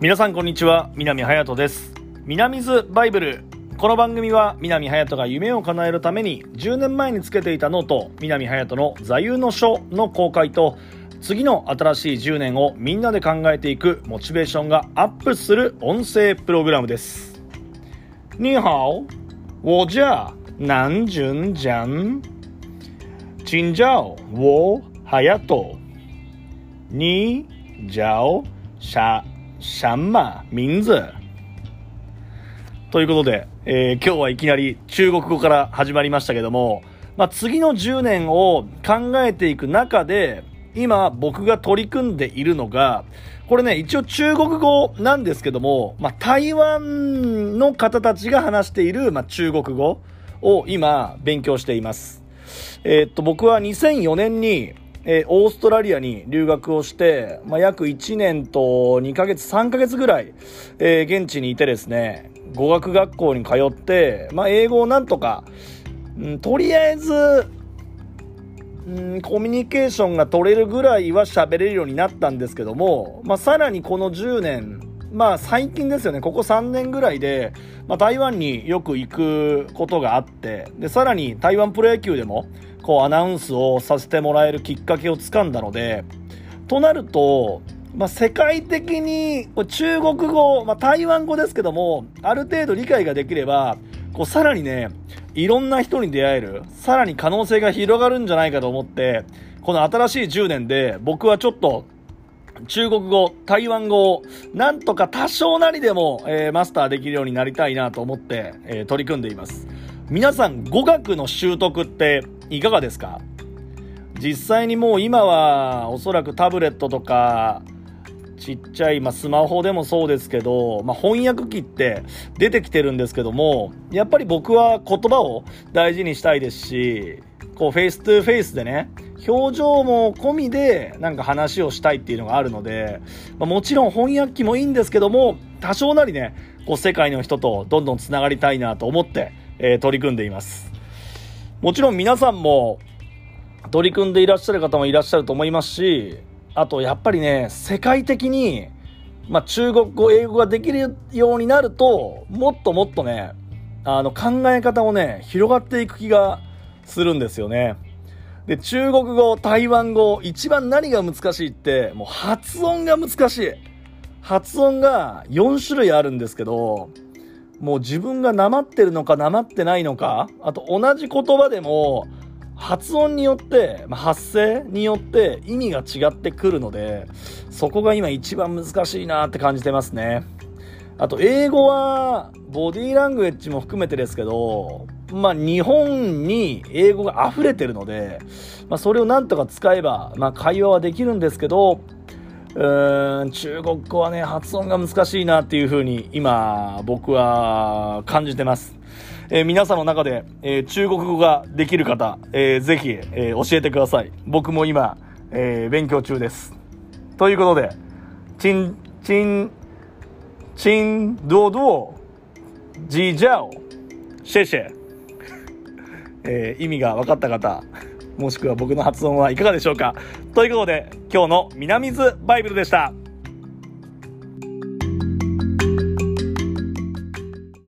皆さんこんにちは南隼人です。南's バイブル。この番組は南隼人が夢を叶えるために10年前につけていたノート南隼人の座右の書の公開と次の新しい10年をみんなで考えていくモチベーションがアップする音声プログラムです。你好我叫南隼人请叫我隼人你叫啥什么名字ということで、えー今日はいきなり中国語から始まりましたけども、まあ、次の10年を考えていく中で、今僕が取り組んでいるのが、これね、一応中国語なんですけども、まあ、台湾の方たちが話している、まあ、中国語を今勉強しています。えーっと、僕は2004年に、えーオーストラリアに留学をして、まあ、約1年と2ヶ月、3ヶ月ぐらい、えー現地にいてですね、語学学校に通って、まあ、英語をなんとか、うんとりあえず、んコミュニケーションが取れるぐらいは喋れるようになったんですけども、まあ、さらにこの10年、まあ最近ですよね、ここ3年ぐらいで、まあ、台湾によく行くことがあって、で、さらに台湾プロ野球でも、こうアナウンスをさせてもらえるきっかけをつかんだので、となると、まあ、世界的に中国語、まあ、台湾語ですけども、ある程度理解ができれば、こうさらにね、いろんな人に出会える、さらに可能性が広がるんじゃないかと思って、この新しい10年で僕はちょっと中国語、台湾語をなんとか多少なりでも、えーマスターできるようになりたいなと思って、えー取り組んでいます。皆さん語学の習得っていかがですか？実際にもう今はおそらくタブレットとかちっちゃい、まあ、スマホでもそうですけど、まあ、翻訳機って出てきてるんですけどもやっぱり僕は言葉を大事にしたいですしこう face to face でね表情も込みでなんか話をしたいっていうのがあるので、まあ、もちろん翻訳機もいいんですけども多少なりねこう世界の人とどんどんつながりたいなと思って、え取り組んでいます。もちろん皆さんも取り組んでいらっしゃる方もいらっしゃると思いますしあとやっぱりね世界的に、まあ、中国語英語ができるようになるともっともっとねあの考え方もね広がっていく気がするんですよね。で中国語台湾語一番何が難しいってもう発音が難しい。発音が4種類あるんですけどもう自分がなまってるのかなまってないのかあと同じ言葉でも発音によって、まあ、発声によって意味が違ってくるのでそこが今一番難しいなって感じてますね。あと英語はボディーラングエッジも含めてですけどまあ日本に英語が溢れてるので、まあ、それをなんとか使えば、まあ、会話はできるんですけどうん中国語はね発音が難しいなっていう風に今僕は感じてます、えー皆さんの中で、えー中国語ができる方、えーぜひ、えー教えてください。僕も今、えー勉強中です。ということでチンチンチンドドジジャオシェシェ。えー意味が分かった方もしくは僕の発音はいかがでしょうか。ということで今日の南ズバイブルでした。